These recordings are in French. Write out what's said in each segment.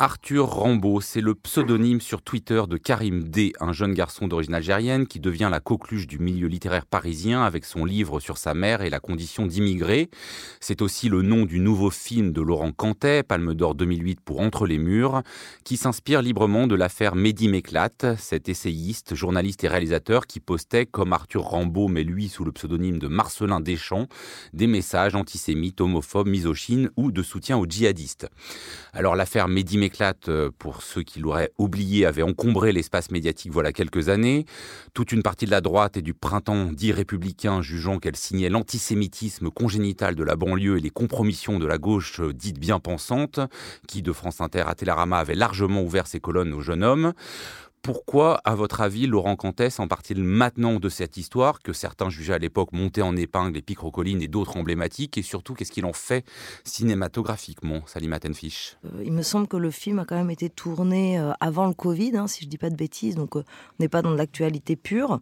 Arthur Rambaud, c'est le pseudonyme sur Twitter de Karim D, un jeune garçon d'origine algérienne qui devient la coqueluche du milieu littéraire parisien avec son livre sur sa mère et la condition d'immigré. C'est aussi le nom du nouveau film de Laurent Cantet, Palme d'Or 2008 pour Entre les murs, qui s'inspire librement de l'affaire Mehdi Méclate, cet essayiste, journaliste et réalisateur qui postait, comme Arthur Rambaud, mais lui sous le pseudonyme de Marcelin Deschamps, des messages antisémites, homophobes, misogynes ou de soutien aux djihadistes. Alors l'affaire Mehdi éclate, euh, pour ceux qui l'auraient oublié, avait encombré l'espace médiatique voilà quelques années. Toute une partie de la droite et du printemps dit républicain jugeant qu'elle signait l'antisémitisme congénital de la banlieue et les compromissions de la gauche euh, dite bien pensante, qui de France Inter à Télérama avait largement ouvert ses colonnes aux jeunes hommes. Pourquoi, à votre avis, Laurent Cantès en parle-t-il maintenant de cette histoire que certains jugeaient à l'époque montée en épingle et Picrocoline et d'autres emblématiques Et surtout, qu'est-ce qu'il en fait cinématographiquement, Salim Attenfish euh, Il me semble que le film a quand même été tourné euh, avant le Covid, hein, si je ne dis pas de bêtises, donc euh, on n'est pas dans de l'actualité pure.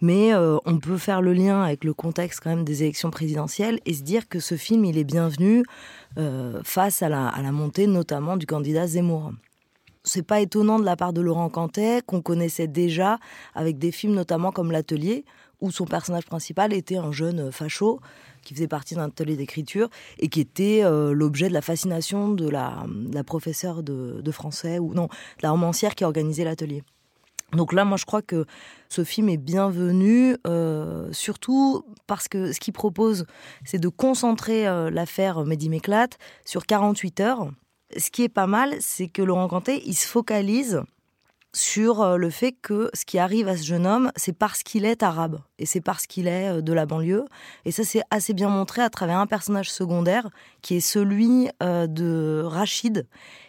Mais on peut faire le lien avec le contexte quand même des élections présidentielles et se dire que ce film, il est bienvenu face à la, à la montée notamment du candidat Zemmour c'est pas étonnant de la part de Laurent Cantet, qu'on connaissait déjà avec des films notamment comme L'Atelier, où son personnage principal était un jeune facho qui faisait partie d'un atelier d'écriture et qui était euh, l'objet de la fascination de la, professeure de, français, ou non, de la romancière qui organisait l'atelier. Donc là, moi, je crois que ce film est bienvenu, euh, surtout parce que ce qu'il propose, c'est de concentrer euh, l'affaire Mehdi Méclate sur 48 heures ce qui est pas mal, c'est que Laurent Cantet, il se focalise sur euh, le fait que ce qui arrive à ce jeune homme, c'est parce qu'il est arabe et c'est parce qu'il est euh, de la banlieue. Et ça, c'est assez bien montré à travers un personnage secondaire qui est celui euh, de Rachid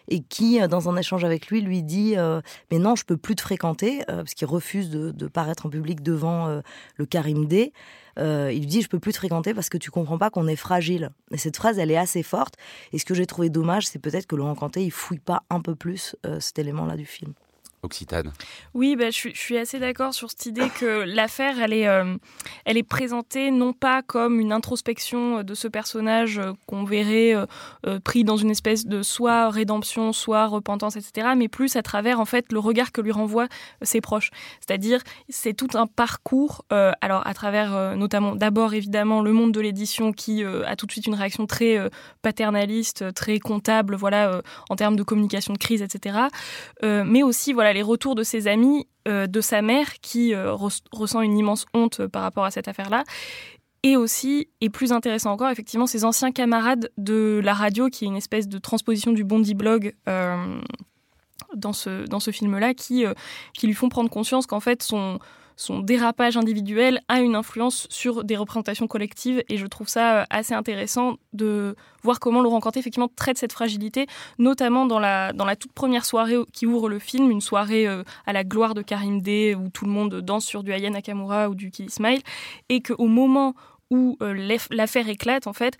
et qui, dans un échange avec lui, lui dit Mais non, je peux plus te fréquenter parce qu'il refuse de, paraître en public devant le Karim D. il lui dit je peux plus te fréquenter parce que tu comprends pas qu'on est fragile. Et cette phrase, elle est assez forte. Et ce que j'ai trouvé dommage, c'est peut-être que Laurent Cantet, il fouille pas un peu plus cet élément-là du film. Occitane. Oui, bah, je, suis, assez d'accord sur cette idée que l'affaire, elle, est, euh, elle est présentée non pas comme une introspection de ce personnage euh, qu'on verrait euh, pris dans une espèce de soit rédemption, soit repentance, etc., mais plus à travers en fait le regard que lui renvoient ses proches. C'est-à-dire, c'est tout un parcours, alors à travers notamment d'abord évidemment le monde de l'édition qui a tout de suite une réaction très paternaliste, très comptable, voilà, en termes de communication de crise, etc., mais aussi voilà les retours de ses amis, euh, de sa mère qui euh, ressent une immense honte par rapport à cette affaire-là. Et aussi, et plus intéressant encore, effectivement, ses anciens camarades de la radio, qui est une espèce de transposition du Bondi Blog euh, dans ce, dans ce film-là, qui, qui lui font prendre conscience qu'en fait, son, son dérapage individuel a une influence sur des représentations collectives et je trouve ça euh, assez intéressant de voir comment Laurent Cantet effectivement traite cette fragilité, notamment dans la, dans la toute première soirée qui ouvre le film, une soirée euh, à la gloire de Karim D où tout le monde danse sur du Aya Nakamura ou du Kill Smile et qu'au moment où euh, l'affaire éclate, en fait,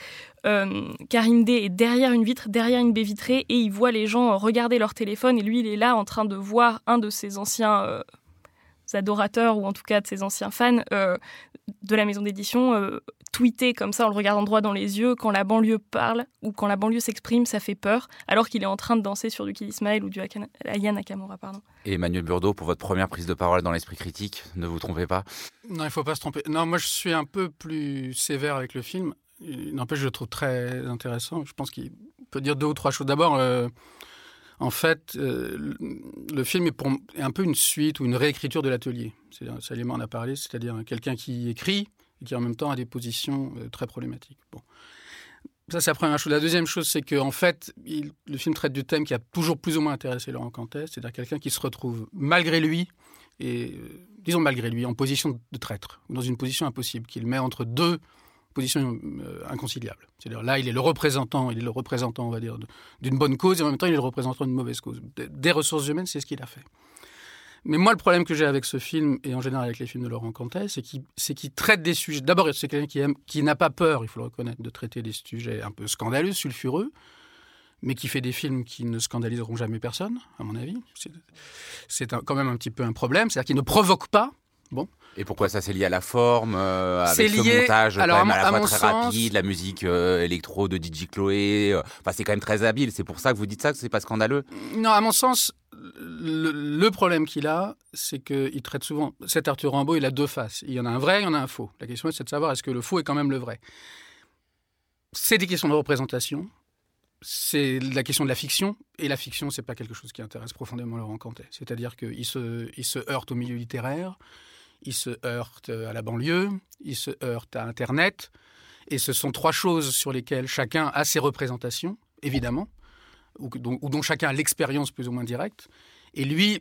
Karim D est derrière une vitre, derrière une baie vitrée, et il voit les gens regarder leur téléphone, et lui, il est là en train de voir un de ses anciens adorateurs ou en tout cas de ses anciens fans euh, de la maison d'édition euh, tweeter comme ça en le regardant droit dans les yeux quand la banlieue parle ou quand la banlieue s'exprime, ça fait peur, alors qu'il est en train de danser sur du Kid Ismail ou du Aya Nakamura. Pardon. Et Emmanuel Burdeau, pour votre première prise de parole dans l'esprit critique, ne vous trompez pas Non, il ne faut pas se tromper. Non, moi je suis un peu plus sévère avec le film. N'empêche, je le trouve très intéressant. Je pense qu'il peut dire deux ou trois choses. D'abord, euh, en fait, euh, le film est, un peu une suite ou une réécriture de l'atelier. Salim en a parlé, c'est-à-dire quelqu'un qui écrit et qui en même temps a des positions euh, très problématiques. Bon. Ça, c'est la première chose. La deuxième chose, c'est qu'en en fait, le film traite du thème qui a toujours plus ou moins intéressé Laurent Cantet, c'est-à-dire quelqu'un qui se retrouve malgré lui, et euh, disons malgré lui, en position de traître, ou dans une position impossible, qu'il met entre deux position euh, inconciliable. C'est-à-dire là, il est le représentant, il est le représentant, on va dire, d'une bonne cause, et en même temps, il est le représentant d'une mauvaise cause. Des ressources humaines, c'est ce qu'il a fait. Mais moi, le problème que j'ai avec ce film, et en général avec les films de Laurent Cantet, c'est qu'il traite des sujets. D'abord, c'est quelqu'un qui, qui n'a pas peur, il faut le reconnaître, de traiter des sujets un peu scandaleux, sulfureux, mais qui fait des films qui ne scandaliseront jamais personne, à mon avis. C'est quand même un petit peu un problème. C'est-à-dire qu'il ne provoque pas Bon. Et pourquoi ça c'est lié à la forme, euh, avec ce lié- montage alors, quand même à à la fois très sens- rapide, la musique euh, électro de DJ Chloé. euh, Enfin, c'est quand même très habile. C'est pour ça que vous dites ça, que c'est pas scandaleux? Non, à mon sens, le, le problème qu'il a, c'est qu'il traite souvent. Cet Arthur Rimbaud, il a deux faces. Il y en a un vrai, il y en a un faux. La question, c'est de savoir est-ce que le faux est quand même le vrai? C'est des questions de représentation. C'est la question de la fiction. Et la fiction, c'est pas quelque chose qui intéresse profondément Laurent Cantet. C'est-à-dire qu'il se, il se heurte au milieu littéraire, il se heurte à la banlieue, il se heurte à Internet. Et ce sont trois choses sur lesquelles chacun a ses représentations, évidemment ou, dont, chacun a l'expérience plus ou moins directe. Et lui,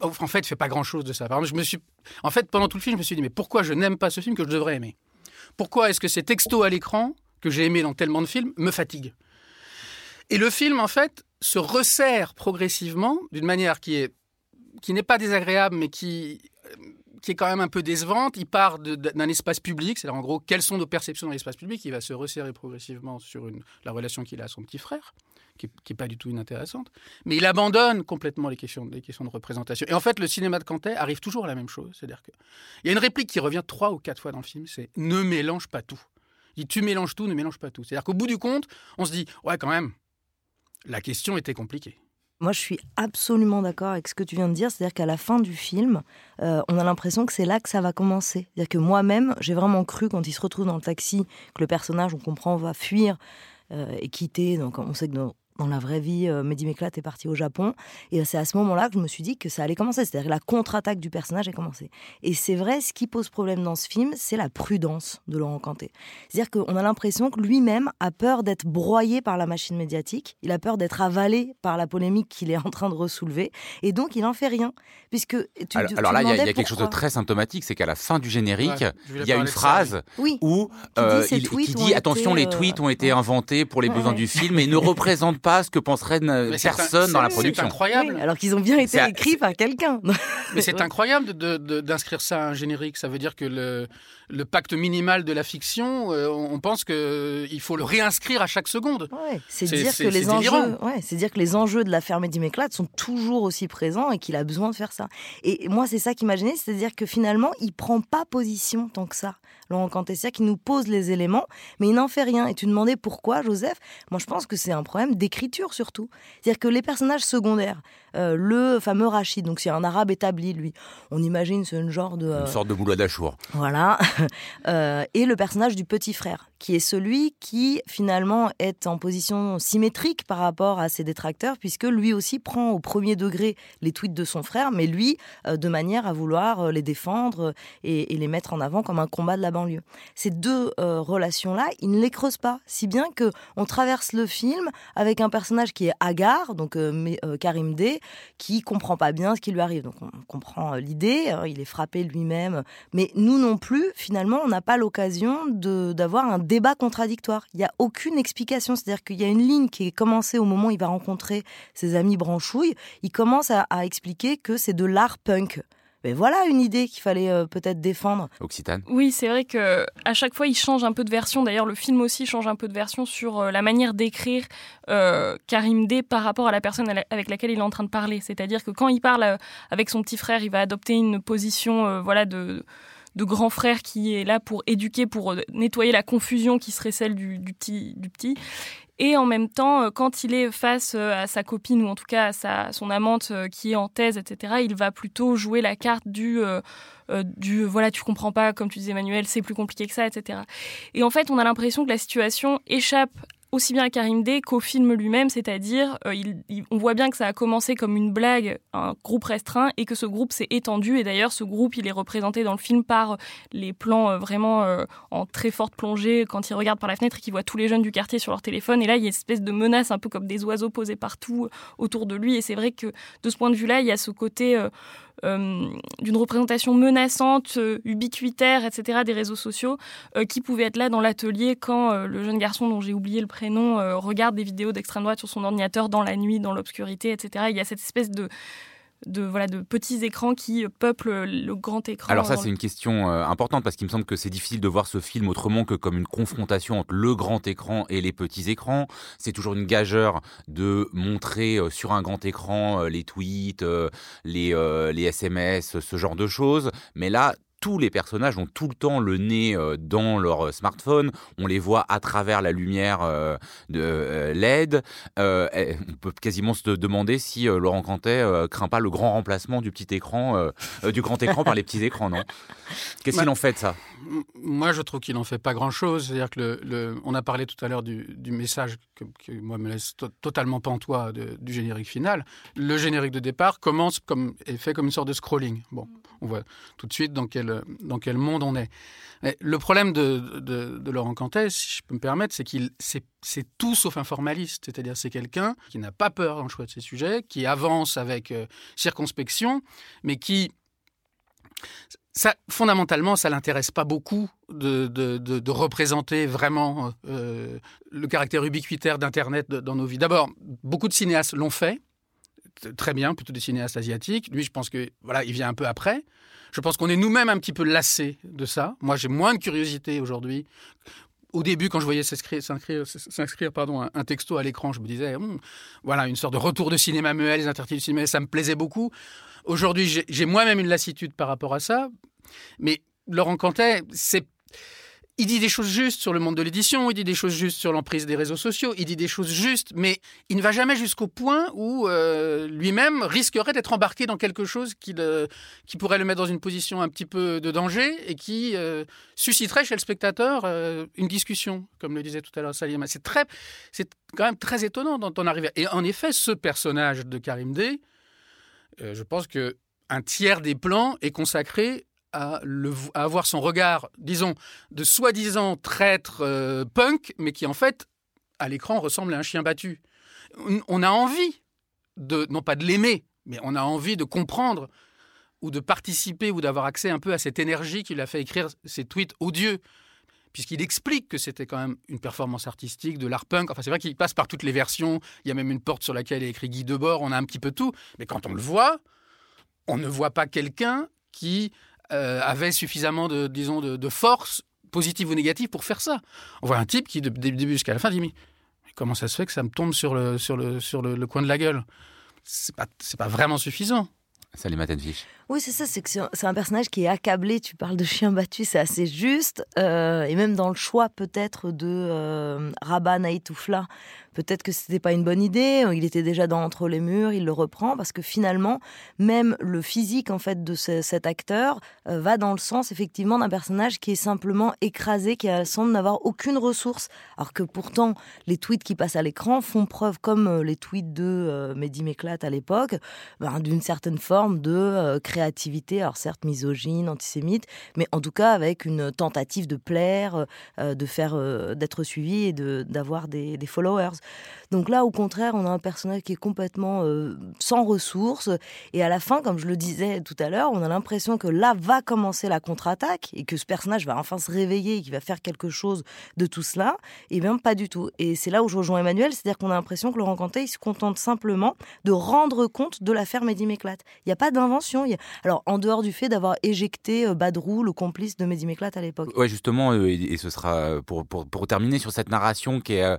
en fait, fait pas grand-chose de ça. Je me suis, en fait, pendant tout le film, je me suis dit, mais pourquoi je n'aime pas ce film que je devrais aimer? Pourquoi est-ce que ces textos à l'écran, que j'ai aimés dans tellement de films, me fatiguent? Et le film, en fait, se resserre progressivement d'une manière qui est qui n'est pas désagréable, mais qui qui est quand même un peu décevante. Il part d'un espace public, c'est-à-dire en gros, quelles sont nos perceptions dans l'espace public Il va se resserrer progressivement sur la relation qu'il a à son petit frère, qui n'est pas du tout inintéressante. Mais il abandonne complètement les questions, les questions de représentation. Et en fait, le cinéma de Cantet arrive toujours à la même chose. C'est-à-dire qu'il y a une réplique qui revient trois ou quatre fois dans le film, c'est « ne mélange pas tout ». Il dit « tu mélanges tout, ne mélange pas tout ». C'est-à-dire qu'au bout du compte, on se dit « ouais, quand même, la question était compliquée ». Moi, je suis absolument d'accord avec ce que tu viens de dire. C'est-à-dire qu'à la fin du film, euh, on a l'impression que c'est là que ça va commencer. C'est-à-dire que moi-même, j'ai vraiment cru quand il se retrouve dans le taxi que le personnage, on comprend, va fuir euh, et quitter. Donc, on sait que dans, dans la vraie vie, euh, Mehdi Meklat est parti au Japon. Et c'est à ce moment-là que je me suis dit que ça allait commencer. C'est-à-dire que la contre-attaque du personnage a commencé. Et c'est vrai, ce qui pose problème dans ce film, c'est la prudence de Laurent Cantet. C'est-à-dire qu'on a l'impression que lui-même a peur d'être broyé par la machine médiatique. Il a peur d'être avalé par la polémique qu'il est en train de ressoulever. Et donc, il n'en fait rien. Puisque tu, alors, tu alors là, il y a, y quelque chose de très symptomatique, c'est qu'à la fin du générique, Ouais, il y a une phrase Oui. où Qui dit euh, il qui dit attention, été, les euh, tweets ont été inventés pour les Ouais, besoins ouais. du film et ne représentent pas ce que penserait un- personne dans la production. C'est incroyable. Oui, alors qu'ils ont bien été écrits par quelqu'un. Mais c'est Ouais. incroyable de- de- d'inscrire ça à un générique. Ça veut dire que le, le pacte minimal de la fiction, euh, on pense qu'il faut le réinscrire à chaque seconde. Ouais, c'est dire que les enjeux, ouais, c'est dire que les enjeux de l'affaire sont toujours aussi présents et qu'il a besoin de faire ça. Et moi, c'est ça qui m'a gêné, c'est-à-dire que finalement, il prend pas position tant que ça. Laurent Cantessia qui nous pose les éléments, mais il n'en fait rien. Et tu demandais pourquoi, Joseph? Moi, je pense que c'est un problème d'écriture surtout. C'est-à-dire que les personnages secondaires, euh, le fameux Rachid, donc c'est un arabe établi, lui, on imagine c'est une genre de... euh, Une sorte de boulot d'achour. voilà. Euh, et le personnage du petit frère, qui est celui qui finalement est en position symétrique par rapport à ses détracteurs, puisque lui aussi prend au premier degré les tweets de son frère, mais lui, euh, de manière à vouloir euh, les défendre euh, et, et les mettre en avant comme un combat de la banlieue. Ces deux euh, relations-là, il ne les creuse pas, si bien que on traverse le film avec un personnage qui est hagard, donc euh, euh, Karim D, qui comprend pas bien ce qui lui arrive. Donc on comprend euh, l'idée, hein, il est frappé lui-même, mais nous non plus, finalement, on n'a pas l'occasion d'avoir un débat contradictoire. Il n'y a aucune explication. C'est-à-dire qu'il y a une ligne qui est commencée au moment où il va rencontrer ses amis branchouilles. Il commence à expliquer que c'est de l'art punk. Mais voilà une idée qu'il fallait euh, peut-être défendre. Occitane. Oui, c'est vrai que à chaque fois, il change un peu de version. D'ailleurs, le film aussi change un peu de version sur euh, la manière d'écrire euh, Karim D par rapport à la personne avec laquelle il est en train de parler. C'est-à-dire que quand il parle euh, avec son petit frère, il va adopter une position, euh, voilà, de de grand frère qui est là pour éduquer, pour euh, nettoyer la confusion qui serait celle du, petit, du petit. Et en même temps, euh, quand il est face euh, à sa copine ou en tout cas à sa, son amante qui est en thèse, etc., il va plutôt jouer la carte du du voilà tu comprends pas comme tu disais Emmanuel c'est plus compliqué que ça etc et en fait on a l'impression que la situation échappe aussi bien à Karim D qu'au film lui-même, c'est-à-dire euh, on voit bien que ça a commencé comme une blague, un groupe restreint, et que ce groupe s'est étendu. Et d'ailleurs, ce groupe, il est représenté dans le film par les plans euh, vraiment euh, en très forte plongée quand il regarde par la fenêtre et qu'il voit tous les jeunes du quartier sur leur téléphone. Et là, il y a une espèce de menace, un peu comme des oiseaux posés partout autour de lui. Et c'est vrai que de ce point de vue-là, il y a ce côté d'une représentation menaçante, euh, ubiquitaire, etc. des réseaux sociaux euh, qui pouvait être là dans l'atelier quand euh, le jeune garçon dont j'ai oublié le prénom euh, regarde des vidéos d'extrême droite sur son ordinateur dans la nuit, dans l'obscurité, etc. Il y a cette espèce de de voilà de petits écrans qui peuplent le grand écran. Alors ça c'est une question euh, importante parce qu'il me semble que c'est difficile de voir ce film autrement que comme une confrontation entre le grand écran et les petits écrans. C'est toujours une gageure de montrer euh, sur un grand écran euh, les tweets, les les SMS, ce genre de choses. Mais là tous les personnages ont tout le temps le nez euh, dans leur euh, smartphone, on les voit à travers la lumière euh, de LED. on peut quasiment se demander si Laurent Cantet craint pas le grand remplacement du petit écran, du grand écran par les petits écrans, non? Qu'est-ce qu'il en fait de ça Moi, je trouve qu'il n'en fait pas grand-chose. C'est-à-dire que le, on a parlé tout à l'heure du, message que, moi me laisse totalement pantois du générique final. Le générique de départ commence comme est fait comme une sorte de scrolling. Bon, on voit tout de suite dans quel dans quel monde on est. le problème de, Laurent Cantet, si je peux me permettre, c'est qu'il c'est, tout sauf un formaliste. C'est-à-dire c'est quelqu'un qui n'a pas peur dans le choix de ses sujets, qui avance avec euh, circonspection, mais qui ça, fondamentalement, ça l'intéresse pas beaucoup de, représenter vraiment euh, le caractère ubiquitaire d'Internet dans nos vies. D'abord, beaucoup de cinéastes l'ont fait, très bien, plutôt des cinéastes asiatiques. Lui, je pense que voilà, il vient un peu après. Je pense qu'on est nous-mêmes un petit peu lassés de ça. Moi, j'ai moins de curiosité aujourd'hui. Au début, quand je voyais s'inscrire pardon, un, texto à l'écran, je me disais, hum, voilà, une sorte de retour de cinéma muet, les intertitres du cinéma, ça me plaisait beaucoup. Aujourd'hui, j'ai moi-même une lassitude par rapport à ça. Mais Laurent Cantet, c'est il dit des choses justes sur le monde de l'édition, il dit des choses justes sur l'emprise des réseaux sociaux, il dit des choses justes, mais il ne va jamais jusqu'au point où euh, lui-même risquerait d'être embarqué dans quelque chose qui, qui, pourrait le mettre dans une position un petit peu de danger et qui euh, susciterait chez le spectateur euh, une discussion, comme le disait tout à l'heure Salim. C'est très, quand même très étonnant d'en arriver. Et en effet, ce personnage de Karim D, je pense que un tiers des plans est consacré à, avoir son regard, disons, de soi-disant traître euh, punk, mais qui en fait, à l'écran, ressemble à un chien battu. On a envie de, non pas de l'aimer, mais on a envie de comprendre ou de participer ou d'avoir accès un peu à cette énergie qui l'a fait écrire ces tweets odieux. Puisqu'il explique que c'était quand même une performance artistique de l'art punk. Enfin, c'est vrai qu'il passe par toutes les versions. Il y a même une porte sur laquelle est écrit Guy Debord. On a un petit peu tout. Mais quand on le voit, on ne voit pas quelqu'un qui euh, avait suffisamment de, disons, de, force, positive ou négative, pour faire ça. On voit un type qui, le début jusqu'à la fin, dit Mais comment ça se fait que ça me tombe sur le, sur le, sur le, coin de la gueule? C'est pas, pas vraiment suffisant. Salut Matenfish. Oui, c'est ça, c'est que c'est un personnage qui est accablé. Tu parles de chien battu, c'est assez juste. Euh, et même dans le choix, peut-être, de euh, Rabat peut-être que c'était pas une bonne idée. Il était déjà dans Entre les murs, il le reprend parce que finalement, même le physique en fait de cet acteur euh, va dans le sens effectivement d'un personnage qui est simplement écrasé, qui semble n'avoir aucune ressource. Alors que pourtant, les tweets qui passent à l'écran font preuve, comme euh, les tweets de Mehdi Meklat à l'époque, ben, d'une certaine forme de création créativité, alors certes misogyne, antisémite, mais en tout cas avec une tentative de plaire, euh, de faire, euh, d'être suivi et d'avoir des, des, followers. Donc là, au contraire, on a un personnage qui est complètement euh, sans ressources. Et à la fin, comme je le disais tout à l'heure, on a l'impression que là va commencer la contre-attaque et que ce personnage va enfin se réveiller et qu'il va faire quelque chose de tout cela. Et eh bien, pas du tout. Et c'est là où je rejoins Emmanuel, c'est-à-dire qu'on a l'impression que Laurent Cantet, il se contente simplement de rendre compte de l'affaire Mehdi Méclate. Il n'y a pas d'invention. Alors, en dehors du fait d'avoir éjecté euh, Badrou, le complice de Mehdi Méclate à l'époque. Oui, justement, euh, et, ce sera pour, pour, pour, terminer sur cette narration qui a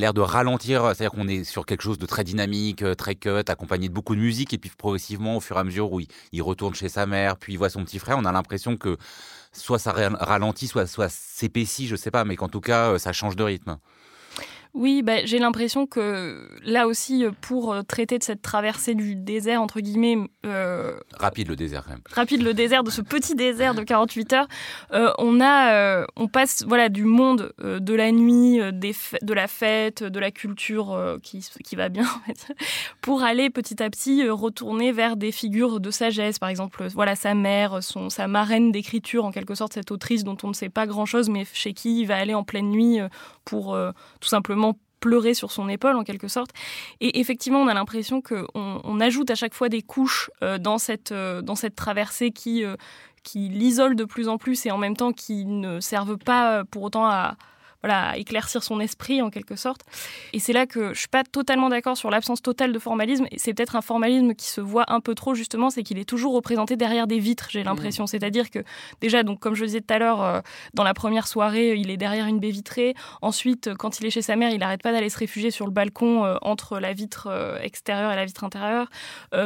l'air de ralentir, c'est-à-dire qu'on est sur quelque chose de très dynamique, euh, très cut, accompagné de beaucoup de musique, et puis progressivement, au fur et à mesure où il, retourne chez sa mère, puis il voit son petit frère, on a l'impression que soit ça ralentit, soit, soit s'épaissit, je sais pas, mais qu'en tout cas, euh, ça change de rythme. Oui, bah, j'ai l'impression que là aussi, euh, pour euh, traiter de cette traversée du désert, entre guillemets... Euh, rapide le désert quand même. Rapide le désert, de ce petit désert de 48 heures, on, a, on passe voilà, du monde de la nuit, des de la fête, de la culture qui, qui va bien, pour aller petit à petit retourner vers des figures de sagesse. Par exemple, voilà, sa mère, son, sa marraine d'écriture, en quelque sorte, cette autrice dont on ne sait pas grand-chose, mais chez qui il va aller en pleine nuit pour tout simplement pleurer sur son épaule en quelque sorte. Et effectivement, on a l'impression qu'on on ajoute à chaque fois des couches euh, dans, cette, euh, dans cette traversée qui, euh, qui l'isole de plus en plus et en même temps qui ne servent pas pour autant à, voilà, éclaircir son esprit en quelque sorte. Et c'est là que je suis pas totalement d'accord sur l'absence totale de formalisme. Et c'est peut-être un formalisme qui se voit un peu trop justement, c'est qu'il est toujours représenté derrière des vitres, j'ai l'impression. Mmh. C'est-à-dire que déjà, donc comme je le disais tout à l'heure, euh, dans la première soirée, il est derrière une baie vitrée. Ensuite, quand il est chez sa mère, il n'arrête pas d'aller se réfugier sur le balcon euh, entre la vitre euh, extérieure et la vitre intérieure.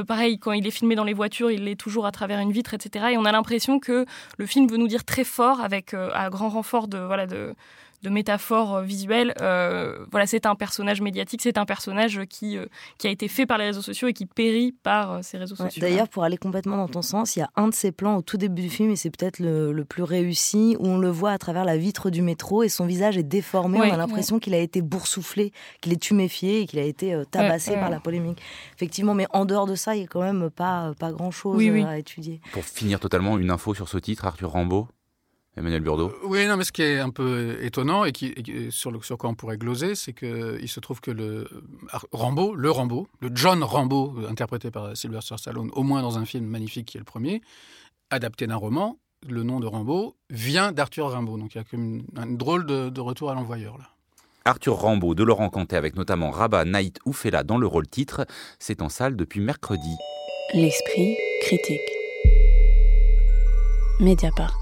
pareil, quand il est filmé dans les voitures, il est toujours à travers une vitre, etc. Et on a l'impression que le film veut nous dire très fort, avec un grand renfort de voilà de de métaphores euh, visuelles. Euh, voilà, c'est un personnage médiatique, c'est un personnage qui, euh, qui a été fait par les réseaux sociaux et qui périt par ces réseaux sociaux. D'ailleurs, pour aller complètement dans ton sens, il y a un de ces plans au tout début du film, et c'est peut-être le, plus réussi, où on le voit à travers la vitre du métro et son visage est déformé. on a l'impression qu'il a été boursouflé, qu'il est tuméfié et qu'il a été tabassé par la polémique. Effectivement, mais en dehors de ça, il n'y a quand même pas, pas grand-chose à étudier. Pour finir totalement, une info sur ce titre, Arthur Rambaud Emmanuel Burdeau euh, Oui, non, mais ce qui est un peu étonnant et, qui, sur, le, sur quoi on pourrait gloser, c'est qu'il se trouve que le Rambo, le Rambo, le John Rambo, interprété par Sylvester Stallone, au moins dans un film magnifique qui est le premier, adapté d'un roman, le nom de Rambo vient d'Arthur Rimbaud. Donc il y a comme une, drôle de, retour à l'envoyeur là. Arthur Rambaud de Laurent Cantet avec notamment Rabat Naït Oufela dans le rôle titre, c'est en salle depuis mercredi. L'esprit critique. Mediapart.